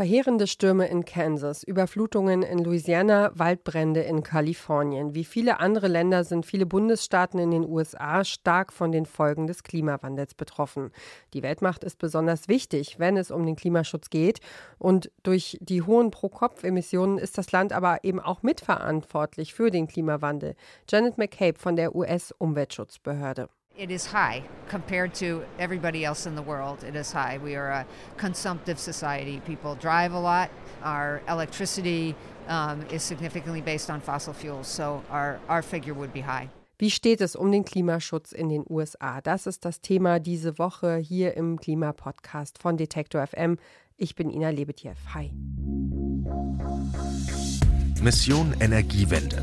Verheerende Stürme in Kansas, Überflutungen in Louisiana, Waldbrände in Kalifornien. Wie viele andere Länder sind viele Bundesstaaten in den USA stark von den Folgen des Klimawandels betroffen. Die Weltmacht ist besonders wichtig, wenn es um den Klimaschutz geht. Und durch die hohen Pro-Kopf-Emissionen ist das Land aber eben auch mitverantwortlich für den Klimawandel. Janet McCabe von der US-Umweltschutzbehörde. It is high compared to everybody else in the world. It is high. We are a consumptive society. People drive a lot. Our electricity um, is significantly based on fossil fuels, so our, our figure would be high. Wie steht es um den Klimaschutz in den USA? Das ist das Thema diese Woche hier im Klimapodcast von Detektor FM. Ich bin Ina Lebetjew. Hi. Mission Energiewende.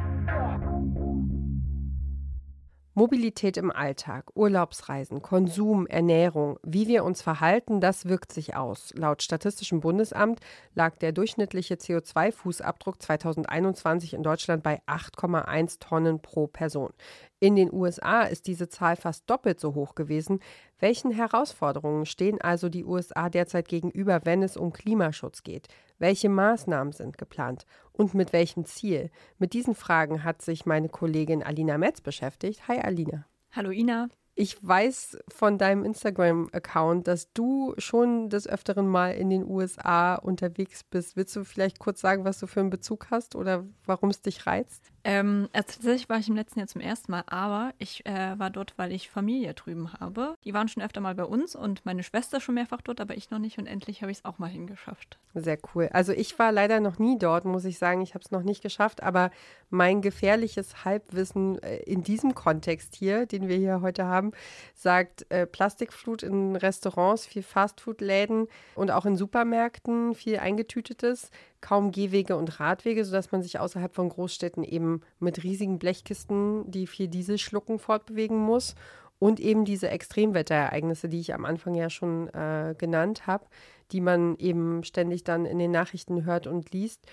Mobilität im Alltag, Urlaubsreisen, Konsum, Ernährung, wie wir uns verhalten, das wirkt sich aus. Laut Statistischem Bundesamt lag der durchschnittliche CO2-Fußabdruck 2021 in Deutschland bei 8,1 Tonnen pro Person. In den USA ist diese Zahl fast doppelt so hoch gewesen. Welchen Herausforderungen stehen also die USA derzeit gegenüber, wenn es um Klimaschutz geht? Welche Maßnahmen sind geplant und mit welchem Ziel? Mit diesen Fragen hat sich meine Kollegin Alina Metz beschäftigt. Hi Alina. Hallo Ina. Ich weiß von deinem Instagram-Account, dass du schon des Öfteren mal in den USA unterwegs bist. Willst du vielleicht kurz sagen, was du für einen Bezug hast oder warum es dich reizt? Ähm, also tatsächlich war ich im letzten Jahr zum ersten Mal, aber ich äh, war dort, weil ich Familie drüben habe. Die waren schon öfter mal bei uns und meine Schwester schon mehrfach dort, aber ich noch nicht und endlich habe ich es auch mal hingeschafft. Sehr cool. Also ich war leider noch nie dort, muss ich sagen. Ich habe es noch nicht geschafft, aber mein gefährliches Halbwissen äh, in diesem Kontext hier, den wir hier heute haben, sagt äh, Plastikflut in Restaurants, viel Fastfood-Läden und auch in Supermärkten, viel eingetütetes kaum Gehwege und Radwege, sodass man sich außerhalb von Großstädten eben mit riesigen Blechkisten, die viel Diesel schlucken, fortbewegen muss. Und eben diese Extremwetterereignisse, die ich am Anfang ja schon äh, genannt habe, die man eben ständig dann in den Nachrichten hört und liest.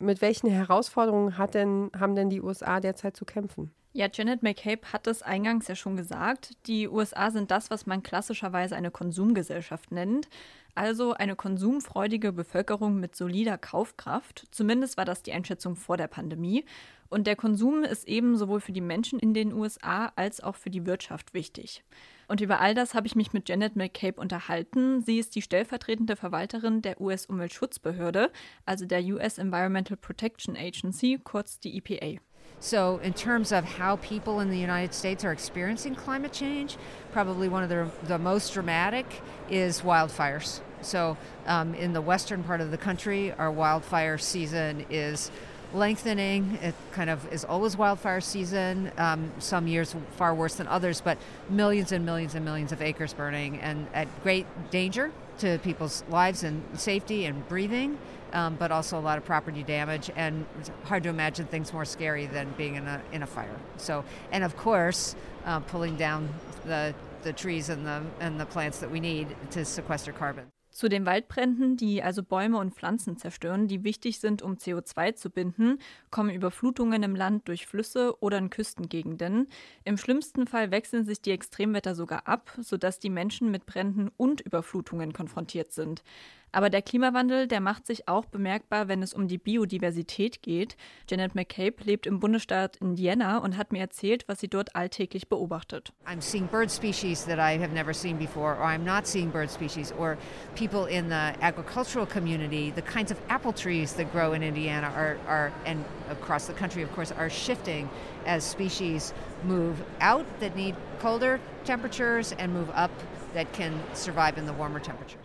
Mit welchen Herausforderungen hat denn, haben denn die USA derzeit zu kämpfen? Ja, Janet McCabe hat es eingangs ja schon gesagt. Die USA sind das, was man klassischerweise eine Konsumgesellschaft nennt. Also eine konsumfreudige Bevölkerung mit solider Kaufkraft. Zumindest war das die Einschätzung vor der Pandemie. Und der Konsum ist eben sowohl für die Menschen in den USA als auch für die Wirtschaft wichtig. Und über all das habe ich mich mit Janet McCabe unterhalten. Sie ist die stellvertretende Verwalterin der US-Umweltschutzbehörde, also der US Environmental Protection Agency, kurz die EPA. So, in terms of how people in the United States are experiencing climate change, probably one of the, the most dramatic is wildfires. So, um, in the western part of the country, our wildfire season is lengthening. It kind of is always wildfire season. Um, some years far worse than others, but millions and millions and millions of acres burning and at great danger to people's lives and safety and breathing um, but also a lot of property damage. And hard to imagine things more scary than being in a in a fire. So, and of course, uh, pulling down the the trees and the and the plants that we need to sequester carbon. Zu den Waldbränden, die also Bäume und Pflanzen zerstören, die wichtig sind, um CO2 zu binden, kommen Überflutungen im Land durch Flüsse oder in Küstengegenden. Im schlimmsten Fall wechseln sich die Extremwetter sogar ab, sodass die Menschen mit Bränden und Überflutungen konfrontiert sind. Aber der Klimawandel, der macht sich auch bemerkbar, wenn es um die Biodiversität geht. Janet McCabe lebt im Bundesstaat Indiana und hat mir erzählt, was sie dort alltäglich beobachtet. I'm seeing bird species that I have never seen before, or I'm not seeing bird species, or people in the agricultural community, the kinds of apple trees that grow in Indiana are, are and across the country, of course, are shifting as species move out that need colder temperatures and move up that can survive in the warmer temperatures.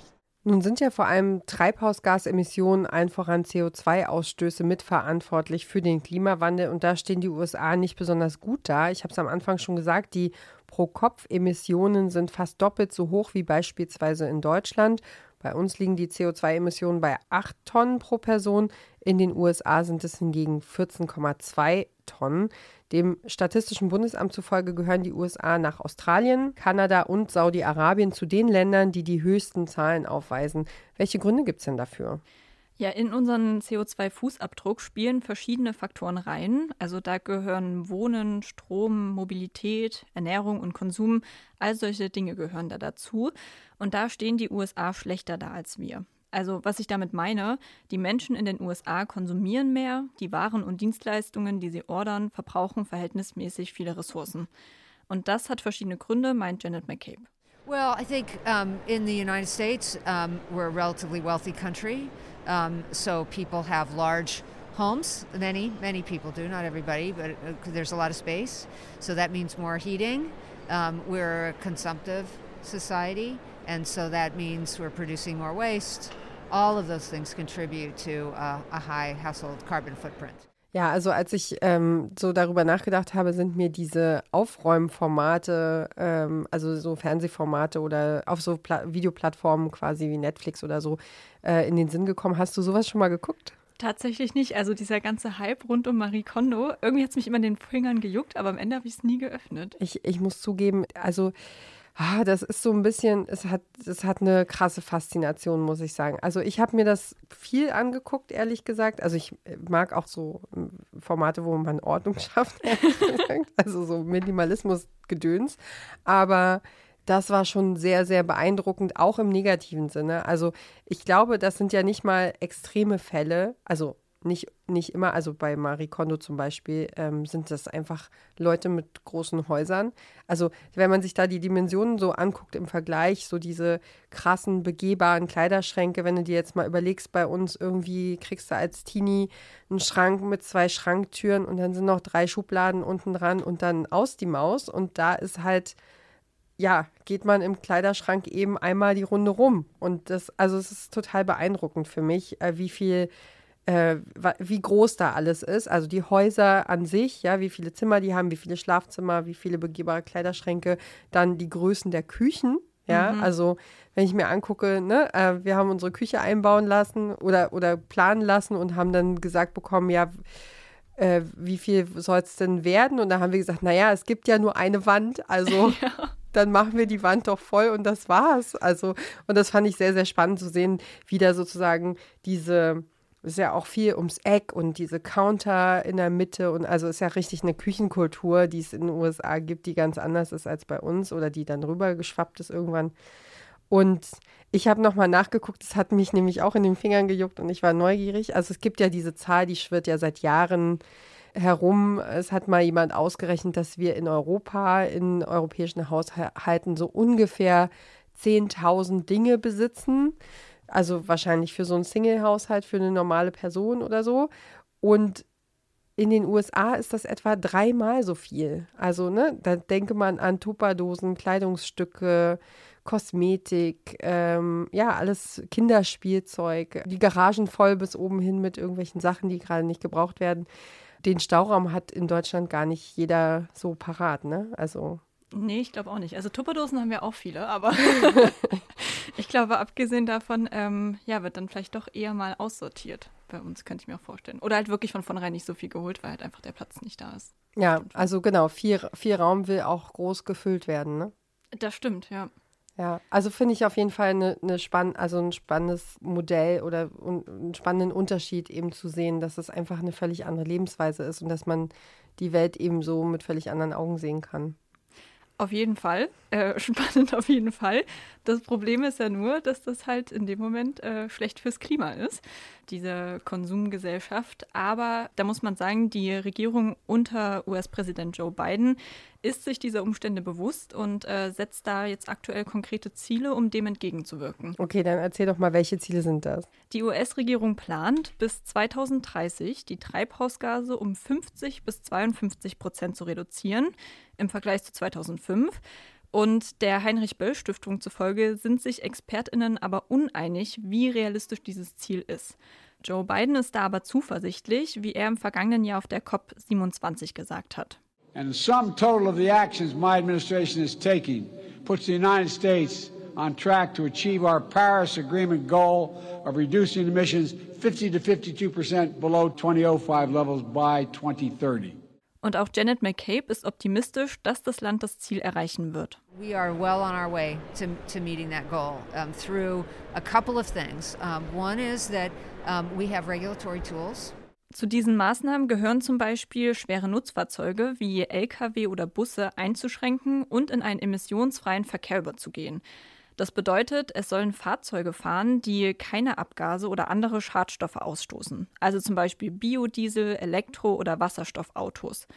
Nun sind ja vor allem Treibhausgasemissionen, allen voran CO2-Ausstöße mitverantwortlich für den Klimawandel und da stehen die USA nicht besonders gut da. Ich habe es am Anfang schon gesagt, die Pro-Kopf-Emissionen sind fast doppelt so hoch wie beispielsweise in Deutschland. Bei uns liegen die CO2-Emissionen bei 8 Tonnen pro Person. In den USA sind es hingegen 14,2 Tonnen. Dem Statistischen Bundesamt zufolge gehören die USA nach Australien, Kanada und Saudi-Arabien zu den Ländern, die die höchsten Zahlen aufweisen. Welche Gründe gibt es denn dafür? Ja, in unseren CO2-Fußabdruck spielen verschiedene Faktoren rein. Also da gehören Wohnen, Strom, Mobilität, Ernährung und Konsum. All solche Dinge gehören da dazu. Und da stehen die USA schlechter da als wir. Also was ich damit meine, die Menschen in den USA konsumieren mehr, die Waren und Dienstleistungen, die sie ordern, verbrauchen verhältnismäßig viele Ressourcen. Und das hat verschiedene Gründe, meint Janet McCabe. Well, I think um, in the United States, um, we're a relatively wealthy country. Um, so people have large homes. Many, many people do, not everybody, but uh, there's a lot of space. So that means more heating. Um, we're a consumptive society, and so that means we're producing more waste. All of those things contribute to uh, a high household carbon footprint. Ja, also als ich ähm, so darüber nachgedacht habe, sind mir diese Aufräumformate, ähm, also so Fernsehformate oder auf so Pla Videoplattformen quasi wie Netflix oder so äh, in den Sinn gekommen. Hast du sowas schon mal geguckt? Tatsächlich nicht. Also dieser ganze Hype rund um Marie Kondo, irgendwie hat es mich immer in den Fingern gejuckt, aber am Ende habe ich es nie geöffnet. Ich, ich muss zugeben, also Ah, das ist so ein bisschen, es hat, es hat eine krasse Faszination, muss ich sagen. Also ich habe mir das viel angeguckt, ehrlich gesagt. Also ich äh, mag auch so ähm, Formate, wo man Ordnung schafft, also so Minimalismus-Gedöns. Aber das war schon sehr, sehr beeindruckend, auch im negativen Sinne. Also ich glaube, das sind ja nicht mal extreme Fälle. Also nicht, nicht immer, also bei Marie Kondo zum Beispiel, ähm, sind das einfach Leute mit großen Häusern. Also wenn man sich da die Dimensionen so anguckt im Vergleich, so diese krassen, begehbaren Kleiderschränke, wenn du dir jetzt mal überlegst, bei uns irgendwie kriegst du als Teenie einen Schrank mit zwei Schranktüren und dann sind noch drei Schubladen unten dran und dann aus die Maus und da ist halt ja, geht man im Kleiderschrank eben einmal die Runde rum. Und das, also es ist total beeindruckend für mich, äh, wie viel äh, wie groß da alles ist. Also die Häuser an sich, ja, wie viele Zimmer die haben, wie viele Schlafzimmer, wie viele begehbare Kleiderschränke, dann die Größen der Küchen. Ja, mhm. also wenn ich mir angucke, ne, äh, wir haben unsere Küche einbauen lassen oder, oder planen lassen und haben dann gesagt bekommen, ja, äh, wie viel soll es denn werden? Und da haben wir gesagt, naja, es gibt ja nur eine Wand, also ja. dann machen wir die Wand doch voll und das war's. Also, und das fand ich sehr, sehr spannend zu sehen, wie da sozusagen diese ist ja auch viel ums Eck und diese Counter in der Mitte und also ist ja richtig eine Küchenkultur, die es in den USA gibt, die ganz anders ist als bei uns oder die dann rübergeschwappt ist irgendwann. Und ich habe nochmal nachgeguckt, es hat mich nämlich auch in den Fingern gejuckt und ich war neugierig. Also es gibt ja diese Zahl, die schwirrt ja seit Jahren herum. Es hat mal jemand ausgerechnet, dass wir in Europa, in europäischen Haushalten so ungefähr 10.000 Dinge besitzen. Also wahrscheinlich für so einen Single-Haushalt, für eine normale Person oder so. Und in den USA ist das etwa dreimal so viel. Also, ne, da denke man an Tupperdosen, Kleidungsstücke, Kosmetik, ähm, ja, alles Kinderspielzeug, die Garagen voll bis oben hin mit irgendwelchen Sachen, die gerade nicht gebraucht werden. Den Stauraum hat in Deutschland gar nicht jeder so parat, ne? Also Nee, ich glaube auch nicht. Also Tupperdosen haben wir auch viele, aber ich glaube, abgesehen davon, ähm, ja, wird dann vielleicht doch eher mal aussortiert bei uns, könnte ich mir auch vorstellen. Oder halt wirklich von vornherein nicht so viel geholt, weil halt einfach der Platz nicht da ist. Ja, also genau, viel, viel Raum will auch groß gefüllt werden, ne? Das stimmt, ja. Ja, also finde ich auf jeden Fall eine, eine spann also ein spannendes Modell oder einen spannenden Unterschied eben zu sehen, dass es einfach eine völlig andere Lebensweise ist und dass man die Welt eben so mit völlig anderen Augen sehen kann. Auf jeden Fall. Äh, spannend auf jeden Fall. Das Problem ist ja nur, dass das halt in dem Moment äh, schlecht fürs Klima ist, diese Konsumgesellschaft. Aber da muss man sagen, die Regierung unter US-Präsident Joe Biden ist sich dieser Umstände bewusst und äh, setzt da jetzt aktuell konkrete Ziele, um dem entgegenzuwirken. Okay, dann erzähl doch mal, welche Ziele sind das? Die US-Regierung plant, bis 2030 die Treibhausgase um 50 bis 52 Prozent zu reduzieren im Vergleich zu 2005. Und der Heinrich-Böll-Stiftung zufolge sind sich ExpertInnen aber uneinig, wie realistisch dieses Ziel ist. Joe Biden ist da aber zuversichtlich, wie er im vergangenen Jahr auf der COP27 gesagt hat. And the sum total of the actions my administration is taking puts the United States on track to achieve our Paris Agreement goal of reducing emissions 50 to 52 percent below 2005 levels by 2030. Und auch Janet McCabe ist optimistisch, dass das Land das Ziel erreichen wird. We are well on our way to, to meeting that goal um, through a couple of things. Um, one is that Um, we have regulatory tools. Zu diesen Maßnahmen gehören zum Beispiel schwere Nutzfahrzeuge wie Lkw oder Busse einzuschränken und in einen emissionsfreien Verkehr überzugehen. Das bedeutet, es sollen Fahrzeuge fahren, die keine Abgase oder andere Schadstoffe ausstoßen, also zum Beispiel Biodiesel, Elektro- oder Wasserstoffautos.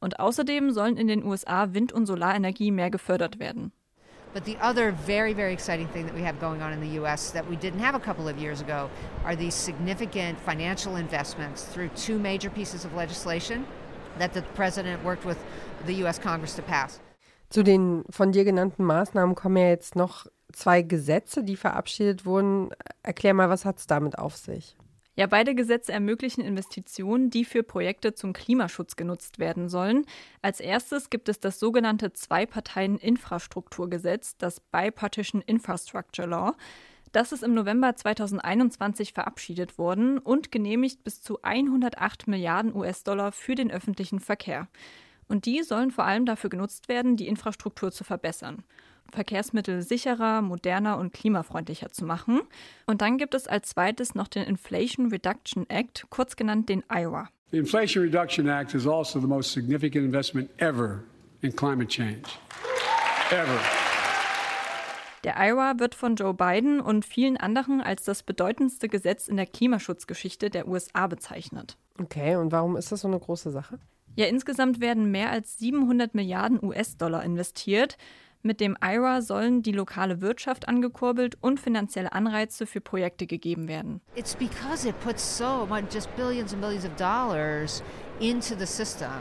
Und außerdem sollen in den USA Wind- und Solarenergie mehr gefördert werden. But the other very, very exciting thing that we have going on in the U.S. that we didn't have a couple of years ago are these significant financial investments through two major pieces of legislation that the President worked with the U.S. Congress to pass. Zu den von dir genannten Maßnahmen kommen ja jetzt noch zwei Gesetze, die verabschiedet wurden. Erklär mal, was hat es damit auf sich? Ja, beide Gesetze ermöglichen Investitionen, die für Projekte zum Klimaschutz genutzt werden sollen. Als erstes gibt es das sogenannte Zwei-Parteien-Infrastrukturgesetz, das Bipartisan Infrastructure Law. Das ist im November 2021 verabschiedet worden und genehmigt bis zu 108 Milliarden US-Dollar für den öffentlichen Verkehr. Und die sollen vor allem dafür genutzt werden, die Infrastruktur zu verbessern. Verkehrsmittel sicherer, moderner und klimafreundlicher zu machen. Und dann gibt es als zweites noch den Inflation Reduction Act, kurz genannt den IRA. The Inflation Reduction Act is also the most significant investment ever in climate change. Ever. Der IRA wird von Joe Biden und vielen anderen als das bedeutendste Gesetz in der Klimaschutzgeschichte der USA bezeichnet. Okay, und warum ist das so eine große Sache? Ja, insgesamt werden mehr als 700 Milliarden US-Dollar investiert. Mit dem IRA sollen die lokale Wirtschaft angekurbelt und finanzielle Anreize für Projekte gegeben werden. It's because it puts so much, just billions and billions of dollars into the system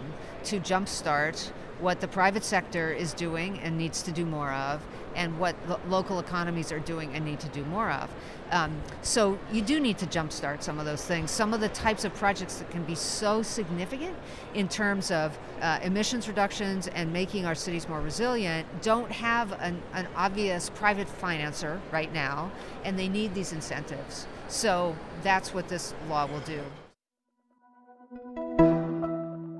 to jumpstart what the private sector is doing and needs to do more of, and what lo local economies are doing and need to do more of. Um, so you do need to jumpstart some of those things. Some of the types of projects that can be so significant in terms of uh, emissions reductions and making our cities more resilient don't have an, an obvious private financer right now, and they need these incentives. So that's what this law will do.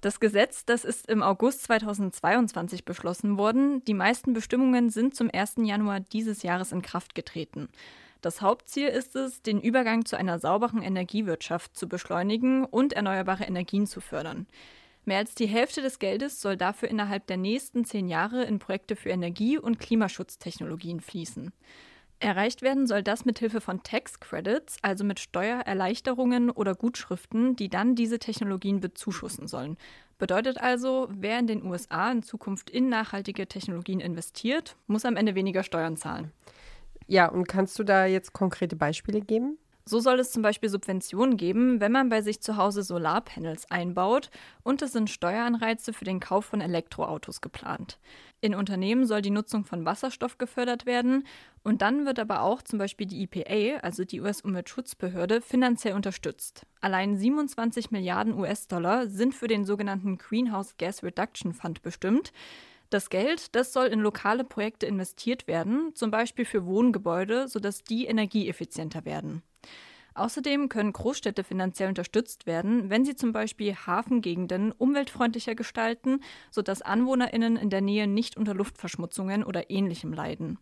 Das Gesetz, das ist im August 2022 beschlossen worden. Die meisten Bestimmungen sind zum 1. Januar dieses Jahres in Kraft getreten. Das Hauptziel ist es, den Übergang zu einer sauberen Energiewirtschaft zu beschleunigen und erneuerbare Energien zu fördern. Mehr als die Hälfte des Geldes soll dafür innerhalb der nächsten zehn Jahre in Projekte für Energie- und Klimaschutztechnologien fließen. Erreicht werden soll das mit Hilfe von Tax Credits, also mit Steuererleichterungen oder Gutschriften, die dann diese Technologien bezuschussen sollen. Bedeutet also, wer in den USA in Zukunft in nachhaltige Technologien investiert, muss am Ende weniger Steuern zahlen. Ja, und kannst du da jetzt konkrete Beispiele geben? So soll es zum Beispiel Subventionen geben, wenn man bei sich zu Hause Solarpanels einbaut und es sind Steueranreize für den Kauf von Elektroautos geplant. In Unternehmen soll die Nutzung von Wasserstoff gefördert werden und dann wird aber auch zum Beispiel die EPA, also die US-Umweltschutzbehörde, finanziell unterstützt. Allein 27 Milliarden US-Dollar sind für den sogenannten Greenhouse Gas Reduction Fund bestimmt. Das Geld, das soll in lokale Projekte investiert werden, zum Beispiel für Wohngebäude, sodass die energieeffizienter werden. Außerdem können Großstädte finanziell unterstützt werden, wenn sie zum Beispiel Hafengegenden umweltfreundlicher gestalten, sodass AnwohnerInnen in der Nähe nicht unter Luftverschmutzungen oder ähnlichem leiden.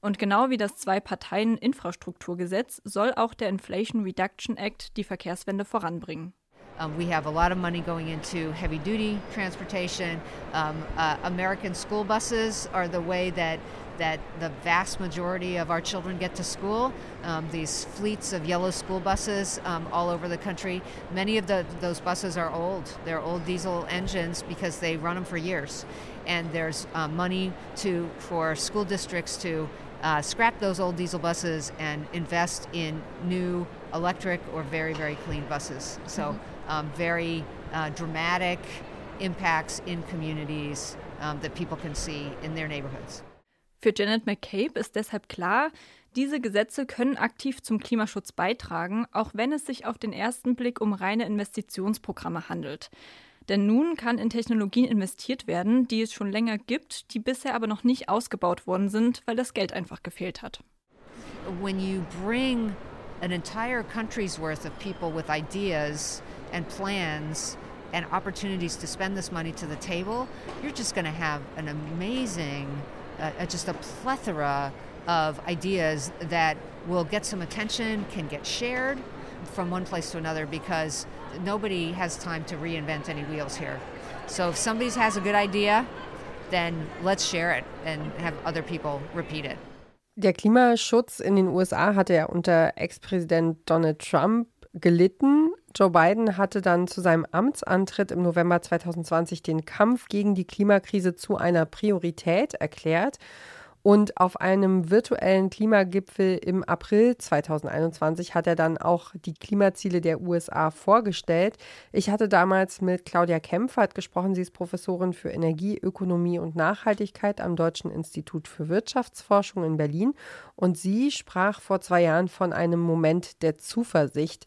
Und genau wie das Zwei-Parteien-Infrastrukturgesetz soll auch der Inflation Reduction Act die Verkehrswende voranbringen. Um, we have a lot of money going into heavy duty transportation. Um, uh, American school buses are the way that that the vast majority of our children get to school. Um, these fleets of yellow school buses um, all over the country. Many of the, those buses are old. They're old diesel engines because they run them for years. And there's uh, money to for school districts to uh, scrap those old diesel buses and invest in new electric or very, very clean buses. So, um, very uh, dramatic impacts in communities um, that people can see in their neighborhoods. Für Janet McCabe ist deshalb klar, Diese Gesetze können aktiv zum Klimaschutz beitragen, auch wenn es sich auf den ersten Blick um reine Investitionsprogramme handelt. Denn nun kann in Technologien investiert werden, die es schon länger gibt, die bisher aber noch nicht ausgebaut worden sind, weil das Geld einfach gefehlt hat. When you bring an entire country's worth of people with ideas and plans and opportunities to spend this money to the table, you're just going to have an amazing, just a plethora of ideas that will get some attention, can get shared from one place to another because nobody has time to reinvent any wheels here. So if somebody has a good idea, then let's share it and have other people repeat it. Der Klimaschutz in den USA hatte ja unter Ex-Präsident Donald Trump gelitten. Joe Biden hatte dann zu seinem Amtsantritt im November 2020 den Kampf gegen die Klimakrise zu einer Priorität erklärt. Und auf einem virtuellen Klimagipfel im April 2021 hat er dann auch die Klimaziele der USA vorgestellt. Ich hatte damals mit Claudia Kempfert gesprochen. Sie ist Professorin für Energie, Ökonomie und Nachhaltigkeit am Deutschen Institut für Wirtschaftsforschung in Berlin. Und sie sprach vor zwei Jahren von einem Moment der Zuversicht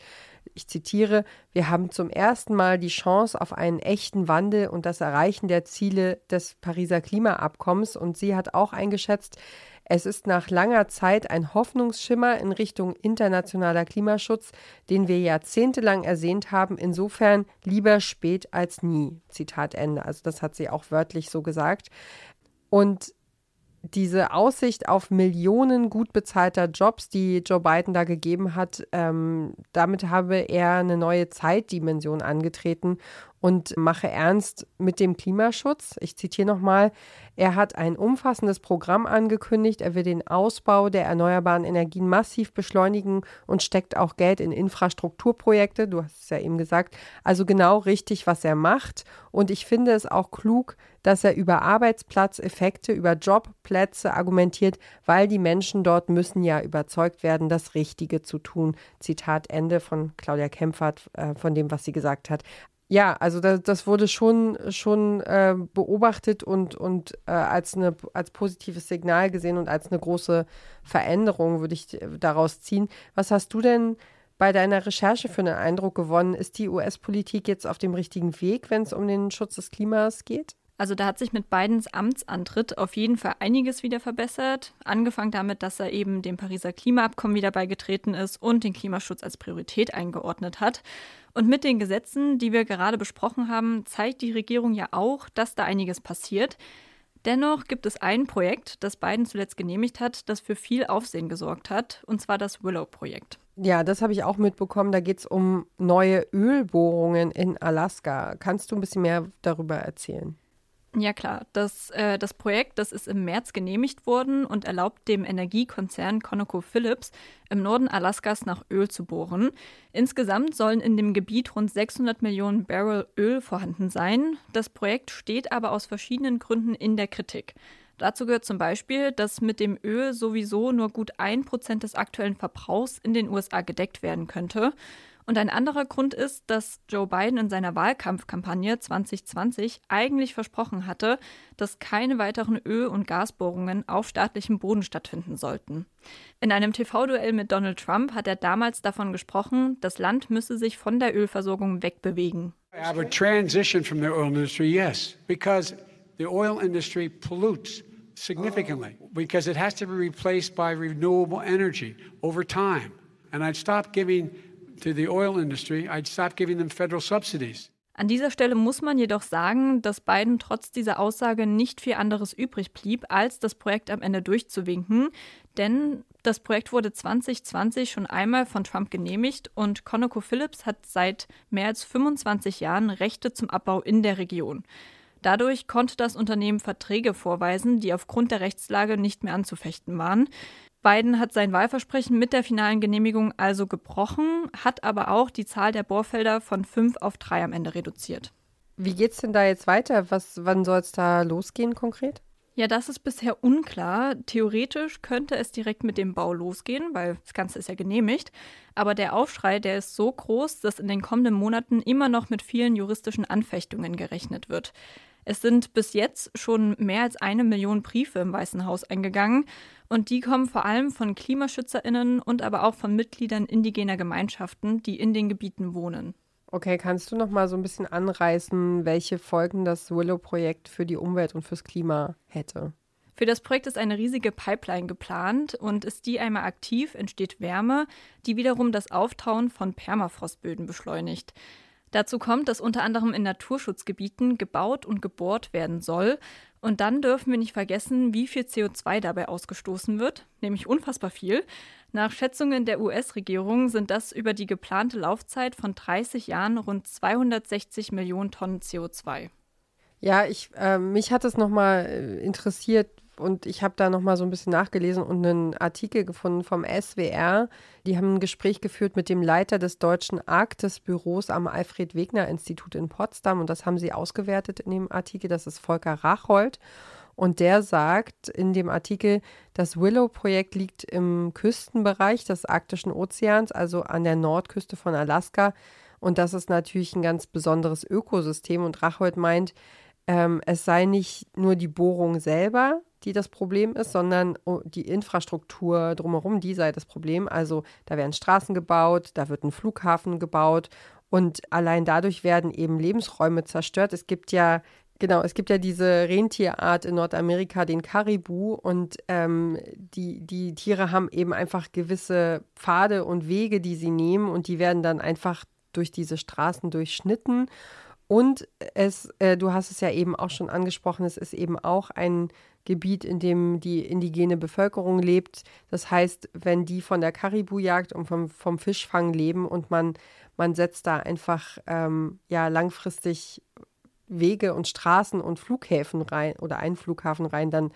ich zitiere, wir haben zum ersten Mal die Chance auf einen echten Wandel und das Erreichen der Ziele des Pariser Klimaabkommens. Und sie hat auch eingeschätzt, es ist nach langer Zeit ein Hoffnungsschimmer in Richtung internationaler Klimaschutz, den wir jahrzehntelang ersehnt haben. Insofern lieber spät als nie. Zitat Ende. Also das hat sie auch wörtlich so gesagt. Und diese Aussicht auf Millionen gut bezahlter Jobs, die Joe Biden da gegeben hat, ähm, damit habe er eine neue Zeitdimension angetreten und mache ernst mit dem Klimaschutz. Ich zitiere nochmal, er hat ein umfassendes Programm angekündigt, er will den Ausbau der erneuerbaren Energien massiv beschleunigen und steckt auch Geld in Infrastrukturprojekte, du hast es ja eben gesagt, also genau richtig, was er macht. Und ich finde es auch klug, dass er über Arbeitsplatzeffekte, über Jobplätze argumentiert, weil die Menschen dort müssen ja überzeugt werden, das Richtige zu tun. Zitat Ende von Claudia Kempfert, äh, von dem, was sie gesagt hat. Ja, also das, das wurde schon, schon äh, beobachtet und, und äh, als, eine, als positives Signal gesehen und als eine große Veränderung würde ich daraus ziehen. Was hast du denn bei deiner Recherche für einen Eindruck gewonnen? Ist die US-Politik jetzt auf dem richtigen Weg, wenn es um den Schutz des Klimas geht? Also da hat sich mit Bidens Amtsantritt auf jeden Fall einiges wieder verbessert. Angefangen damit, dass er eben dem Pariser Klimaabkommen wieder beigetreten ist und den Klimaschutz als Priorität eingeordnet hat. Und mit den Gesetzen, die wir gerade besprochen haben, zeigt die Regierung ja auch, dass da einiges passiert. Dennoch gibt es ein Projekt, das Biden zuletzt genehmigt hat, das für viel Aufsehen gesorgt hat, und zwar das Willow-Projekt. Ja, das habe ich auch mitbekommen. Da geht es um neue Ölbohrungen in Alaska. Kannst du ein bisschen mehr darüber erzählen? Ja klar, das, äh, das Projekt, das ist im März genehmigt worden und erlaubt dem Energiekonzern ConocoPhillips im Norden Alaskas nach Öl zu bohren. Insgesamt sollen in dem Gebiet rund 600 Millionen Barrel Öl vorhanden sein. Das Projekt steht aber aus verschiedenen Gründen in der Kritik. Dazu gehört zum Beispiel, dass mit dem Öl sowieso nur gut ein Prozent des aktuellen Verbrauchs in den USA gedeckt werden könnte. Und ein anderer Grund ist, dass Joe Biden in seiner Wahlkampfkampagne 2020 eigentlich versprochen hatte, dass keine weiteren Öl- und Gasbohrungen auf staatlichem Boden stattfinden sollten. In einem TV-Duell mit Donald Trump hat er damals davon gesprochen, das Land müsse sich von der Ölversorgung wegbewegen. A transition from the oil industry, yes, because the oil industry pollutes significantly because it has to be replaced by renewable energy over time. And I'd stop giving to the oil industry, I'd stop giving them federal subsidies. An dieser Stelle muss man jedoch sagen, dass Biden trotz dieser Aussage nicht viel anderes übrig blieb, als das Projekt am Ende durchzuwinken. Denn das Projekt wurde 2020 schon einmal von Trump genehmigt und ConocoPhillips hat seit mehr als 25 Jahren Rechte zum Abbau in der Region. Dadurch konnte das Unternehmen Verträge vorweisen, die aufgrund der Rechtslage nicht mehr anzufechten waren. Biden hat sein Wahlversprechen mit der finalen Genehmigung also gebrochen, hat aber auch die Zahl der Bohrfelder von fünf auf drei am Ende reduziert. Wie geht es denn da jetzt weiter? Was, wann soll es da losgehen konkret? Ja, das ist bisher unklar. Theoretisch könnte es direkt mit dem Bau losgehen, weil das Ganze ist ja genehmigt. Aber der Aufschrei, der ist so groß, dass in den kommenden Monaten immer noch mit vielen juristischen Anfechtungen gerechnet wird. Es sind bis jetzt schon mehr als eine Million Briefe im Weißen Haus eingegangen und die kommen vor allem von KlimaschützerInnen und aber auch von Mitgliedern indigener Gemeinschaften, die in den Gebieten wohnen. Okay, kannst du noch mal so ein bisschen anreißen, welche Folgen das Willow-Projekt für die Umwelt und fürs Klima hätte? Für das Projekt ist eine riesige Pipeline geplant und ist die einmal aktiv, entsteht Wärme, die wiederum das Auftauen von Permafrostböden beschleunigt. Dazu kommt, dass unter anderem in Naturschutzgebieten gebaut und gebohrt werden soll. Und dann dürfen wir nicht vergessen, wie viel CO2 dabei ausgestoßen wird, nämlich unfassbar viel. Nach Schätzungen der US-Regierung sind das über die geplante Laufzeit von 30 Jahren rund 260 Millionen Tonnen CO2. Ja, ich, äh, mich hat es nochmal äh, interessiert, und ich habe da nochmal so ein bisschen nachgelesen und einen Artikel gefunden vom SWR. Die haben ein Gespräch geführt mit dem Leiter des deutschen Arktisbüros am Alfred-Wegener-Institut in Potsdam und das haben sie ausgewertet in dem Artikel. Das ist Volker Rachold. Und der sagt in dem Artikel, das Willow-Projekt liegt im Küstenbereich des Arktischen Ozeans, also an der Nordküste von Alaska. Und das ist natürlich ein ganz besonderes Ökosystem. Und Rachold meint, ähm, es sei nicht nur die Bohrung selber, die das Problem ist, sondern oh, die Infrastruktur drumherum, die sei das Problem. Also da werden Straßen gebaut, da wird ein Flughafen gebaut und allein dadurch werden eben Lebensräume zerstört. Es gibt ja Genau, es gibt ja diese Rentierart in Nordamerika, den Karibu, und ähm, die, die Tiere haben eben einfach gewisse Pfade und Wege, die sie nehmen, und die werden dann einfach durch diese Straßen durchschnitten. Und es, äh, du hast es ja eben auch schon angesprochen, es ist eben auch ein Gebiet, in dem die indigene Bevölkerung lebt. Das heißt, wenn die von der Karibujagd und vom, vom Fischfang leben und man, man setzt da einfach ähm, ja langfristig Wege und Straßen und Flughäfen rein oder einen Flughafen rein, dann,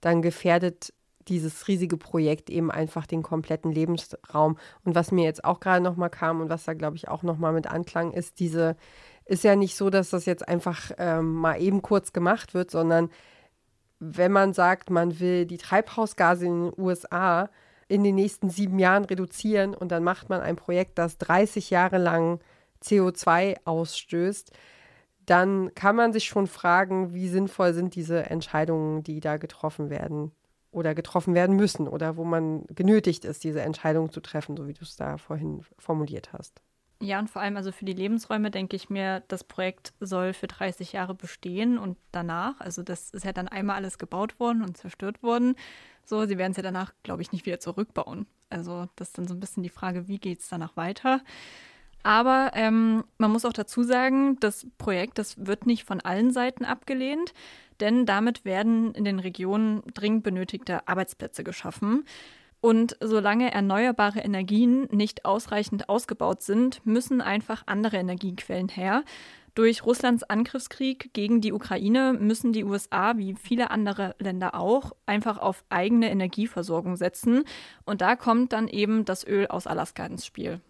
dann gefährdet dieses riesige Projekt eben einfach den kompletten Lebensraum. Und was mir jetzt auch gerade nochmal kam und was da, glaube ich, auch nochmal mit anklang, ist diese, ist ja nicht so, dass das jetzt einfach ähm, mal eben kurz gemacht wird, sondern wenn man sagt, man will die Treibhausgase in den USA in den nächsten sieben Jahren reduzieren und dann macht man ein Projekt, das 30 Jahre lang CO2 ausstößt, dann kann man sich schon fragen, wie sinnvoll sind diese Entscheidungen, die da getroffen werden oder getroffen werden müssen oder wo man genötigt ist, diese Entscheidung zu treffen, so wie du es da vorhin formuliert hast. Ja, und vor allem also für die Lebensräume denke ich mir, das Projekt soll für 30 Jahre bestehen und danach, also das ist ja dann einmal alles gebaut worden und zerstört worden. So, sie werden es ja danach, glaube ich, nicht wieder zurückbauen. Also das ist dann so ein bisschen die Frage, wie geht es danach weiter? Aber ähm, man muss auch dazu sagen, das Projekt, das wird nicht von allen Seiten abgelehnt, denn damit werden in den Regionen dringend benötigte Arbeitsplätze geschaffen. Und solange erneuerbare Energien nicht ausreichend ausgebaut sind, müssen einfach andere Energiequellen her. Durch Russlands Angriffskrieg gegen die Ukraine müssen die USA, wie viele andere Länder auch, einfach auf eigene Energieversorgung setzen. Und da kommt dann eben das Öl aus Alaska ins Spiel.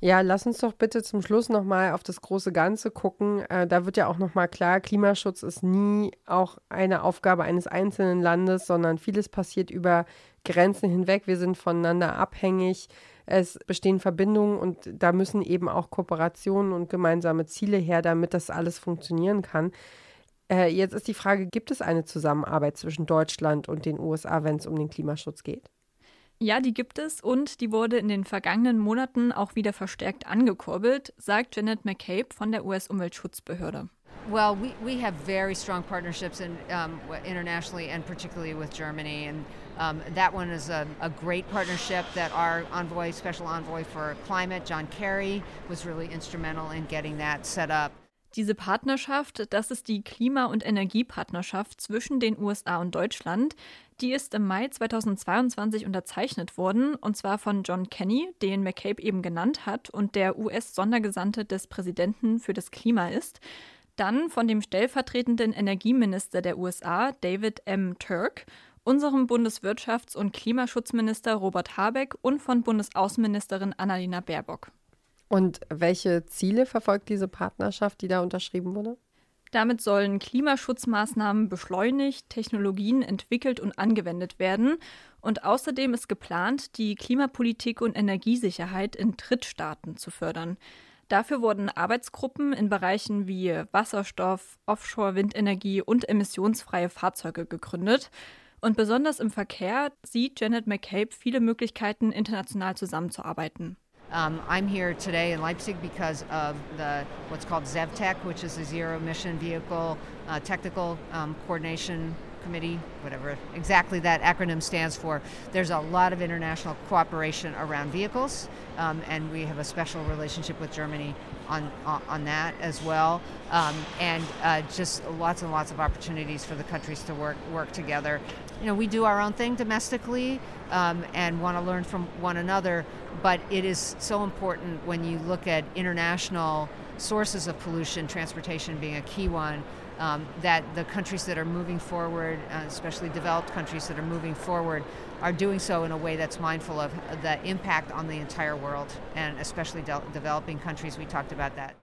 Ja, lass uns doch bitte zum Schluss nochmal auf das große Ganze gucken. Äh, da wird ja auch nochmal klar, Klimaschutz ist nie auch eine Aufgabe eines einzelnen Landes, sondern vieles passiert über Grenzen hinweg. Wir sind voneinander abhängig. Es bestehen Verbindungen und da müssen eben auch Kooperationen und gemeinsame Ziele her, damit das alles funktionieren kann. Äh, jetzt ist die Frage, gibt es eine Zusammenarbeit zwischen Deutschland und den USA, wenn es um den Klimaschutz geht? Ja, die gibt es und die wurde in den vergangenen Monaten auch wieder verstärkt angekurbelt, sagt Janet McCabe von der US-Umweltschutzbehörde. Well, we, we have very strong partnerships in, um, internationally and particularly with Germany. And um, that one is a, a, great partnership that our envoy, special envoy for climate, John Kerry, was really instrumental in getting that set up. Diese Partnerschaft, das ist die Klima- und Energiepartnerschaft zwischen den USA und Deutschland. Die ist im Mai 2022 unterzeichnet worden, und zwar von John Kenny, den McCabe eben genannt hat und der US-Sondergesandte des Präsidenten für das Klima ist. Dann von dem stellvertretenden Energieminister der USA, David M. Turk, unserem Bundeswirtschafts- und Klimaschutzminister Robert Habeck und von Bundesaußenministerin Annalena Baerbock. Und welche Ziele verfolgt diese Partnerschaft, die da unterschrieben wurde? Damit sollen Klimaschutzmaßnahmen beschleunigt, Technologien entwickelt und angewendet werden. Und außerdem ist geplant, die Klimapolitik und Energiesicherheit in Drittstaaten zu fördern. Dafür wurden Arbeitsgruppen in Bereichen wie Wasserstoff, Offshore-Windenergie und emissionsfreie Fahrzeuge gegründet. Und besonders im Verkehr sieht Janet McCabe viele Möglichkeiten, international zusammenzuarbeiten. Um, I'm here today in Leipzig because of the what's called ZEVTEC, which is a zero emission vehicle uh, technical um, coordination committee, whatever exactly that acronym stands for. There's a lot of international cooperation around vehicles, um, and we have a special relationship with Germany on on, that as well, um, and uh, just lots and lots of opportunities for the countries to work work together. You know, we do our own thing domestically um, and want to learn from one another, but it is so important when you look at international sources of pollution, transportation being a key one. Um, that the countries that are moving forward, uh, especially developed countries that are moving forward, are doing so in a way that's mindful of the impact on the entire world and especially de developing countries. We talked about that.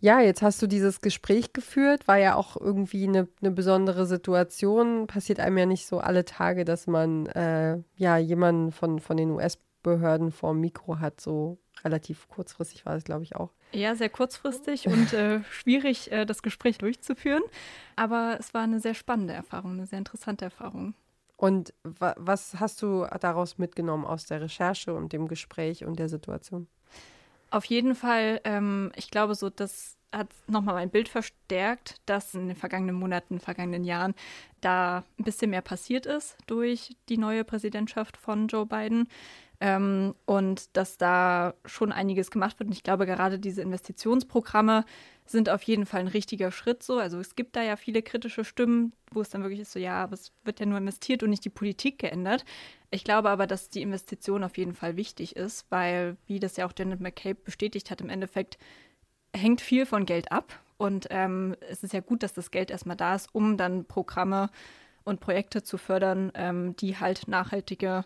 Ja, jetzt hast du dieses Gespräch geführt, war ja auch irgendwie eine, eine besondere Situation. Passiert einem ja nicht so alle Tage, dass man äh, ja jemanden von, von den US-Behörden vor dem Mikro hat, so relativ kurzfristig war es, glaube ich, auch. Ja, sehr kurzfristig und äh, schwierig, äh, das Gespräch durchzuführen. Aber es war eine sehr spannende Erfahrung, eine sehr interessante Erfahrung. Und wa was hast du daraus mitgenommen aus der Recherche und dem Gespräch und der Situation? Auf jeden Fall, ähm, ich glaube, so das hat nochmal mein Bild verstärkt, dass in den vergangenen Monaten, vergangenen Jahren da ein bisschen mehr passiert ist durch die neue Präsidentschaft von Joe Biden. Ähm, und dass da schon einiges gemacht wird. Und ich glaube, gerade diese Investitionsprogramme sind auf jeden Fall ein richtiger Schritt so. Also es gibt da ja viele kritische Stimmen, wo es dann wirklich ist so, ja, aber es wird ja nur investiert und nicht die Politik geändert. Ich glaube aber, dass die Investition auf jeden Fall wichtig ist, weil, wie das ja auch Janet McCabe bestätigt hat, im Endeffekt hängt viel von Geld ab. Und ähm, es ist ja gut, dass das Geld erstmal da ist, um dann Programme und Projekte zu fördern, ähm, die halt nachhaltige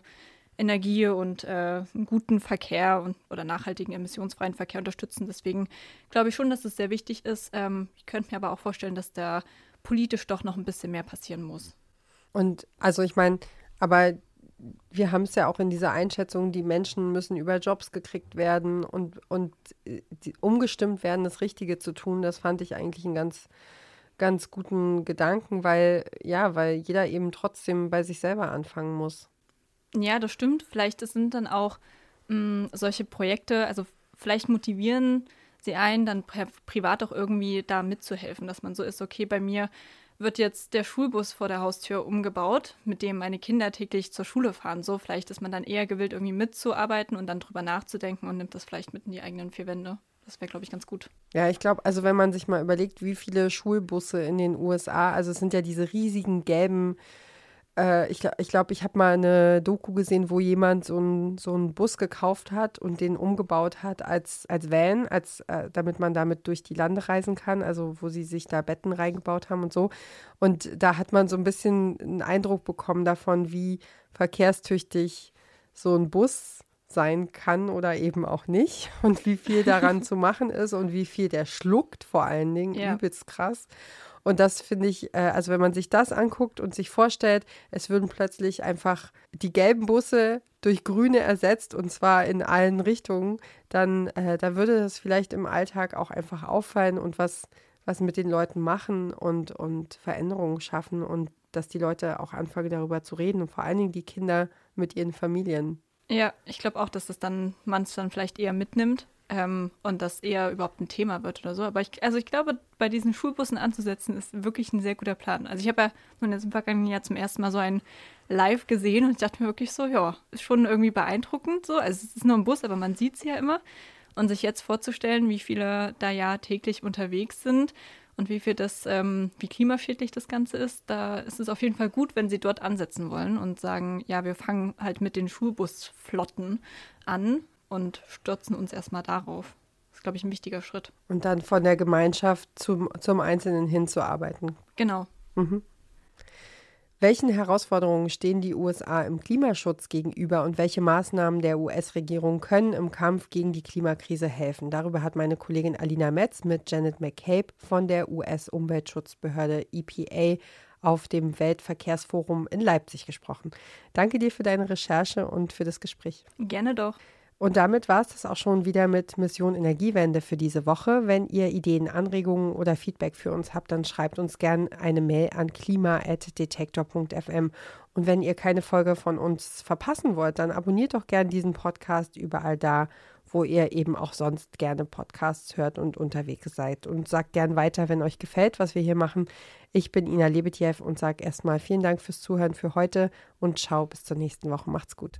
Energie und äh, einen guten Verkehr und, oder nachhaltigen emissionsfreien Verkehr unterstützen. Deswegen glaube ich schon, dass es sehr wichtig ist. Ähm, ich könnte mir aber auch vorstellen, dass da politisch doch noch ein bisschen mehr passieren muss. Und also ich meine, aber wir haben es ja auch in dieser Einschätzung, die Menschen müssen über Jobs gekriegt werden und, und äh, die, umgestimmt werden, das Richtige zu tun. Das fand ich eigentlich einen ganz, ganz guten Gedanken, weil, ja, weil jeder eben trotzdem bei sich selber anfangen muss. Ja, das stimmt. Vielleicht sind dann auch mh, mm, solche Projekte, also vielleicht motivieren sie einen, dann privat auch irgendwie da mitzuhelfen, dass man so ist, okay, bei mir wird jetzt der Schulbus vor der Haustür umgebaut, mit dem meine Kinder täglich zur Schule fahren. So, vielleicht ist man dann eher gewillt, irgendwie mitzuarbeiten und dann drüber nachzudenken und nimmt das vielleicht mit in die eigenen vier Wände. Das wäre, glaube ich, ganz gut. Ja, ich glaube, also wenn man sich mal überlegt, wie viele Schulbusse in den USA, also es sind ja diese riesigen gelben äh, ich glaube, ich, glaub, ich habe mal eine Doku gesehen, wo jemand so einen so Bus gekauft hat und den umgebaut hat als, als Van, als, äh, damit man damit durch die Lande reisen kann, also wo sie sich da Betten reingebaut haben und so. Und da hat man so ein bisschen einen Eindruck bekommen davon, wie verkehrstüchtig so ein Bus sein kann oder eben auch nicht und wie viel daran zu machen ist und wie viel der schluckt vor allen Dingen. Ja. Übelst krass. Und das finde ich, äh, also wenn man sich das anguckt und sich vorstellt, es würden plötzlich einfach die gelben Busse durch grüne ersetzt und zwar in allen Richtungen, dann äh, da würde das vielleicht im Alltag auch einfach auffallen und was, was mit den Leuten machen und, und Veränderungen schaffen und dass die Leute auch anfangen darüber zu reden und vor allen Dingen die Kinder mit ihren Familien. Ja, ich glaube auch, dass das dann man es dann vielleicht eher mitnimmt ähm, und das eher überhaupt ein Thema wird oder so. Aber ich, also ich glaube, bei diesen Schulbussen anzusetzen, ist wirklich ein sehr guter Plan. Also ich habe ja nun jetzt im vergangenen Jahr zum ersten Mal so einen live gesehen und ich dachte mir wirklich so, ja, ist schon irgendwie beeindruckend so. Also es ist nur ein Bus, aber man sieht es ja immer. Und sich jetzt vorzustellen, wie viele da ja täglich unterwegs sind und wie viel das, ähm, wie klimaschädlich das Ganze ist, da ist es auf jeden Fall gut, wenn sie dort ansetzen wollen und sagen, ja, wir fangen halt mit den Schulbusflotten an und stürzen uns erstmal darauf. Das ist, glaube ich, ein wichtiger Schritt. Und dann von der Gemeinschaft zum, zum Einzelnen hinzuarbeiten. Genau. Mhm. Welchen Herausforderungen stehen die USA im Klimaschutz gegenüber und welche Maßnahmen der US-Regierung können im Kampf gegen die Klimakrise helfen? Darüber hat meine Kollegin Alina Metz mit Janet McCabe von der US-Umweltschutzbehörde EPA auf dem Weltverkehrsforum in Leipzig gesprochen. Danke dir für deine Recherche und für das Gespräch. Gerne doch. Und damit war es das auch schon wieder mit Mission Energiewende für diese Woche. Wenn ihr Ideen, Anregungen oder Feedback für uns habt, dann schreibt uns gerne eine Mail an klima.detektor.fm. Und wenn ihr keine Folge von uns verpassen wollt, dann abonniert doch gerne diesen Podcast überall da, wo ihr eben auch sonst gerne Podcasts hört und unterwegs seid. Und sagt gern weiter, wenn euch gefällt, was wir hier machen. Ich bin Ina Lebetjew und sage erstmal vielen Dank fürs Zuhören für heute und ciao bis zur nächsten Woche. Macht's gut.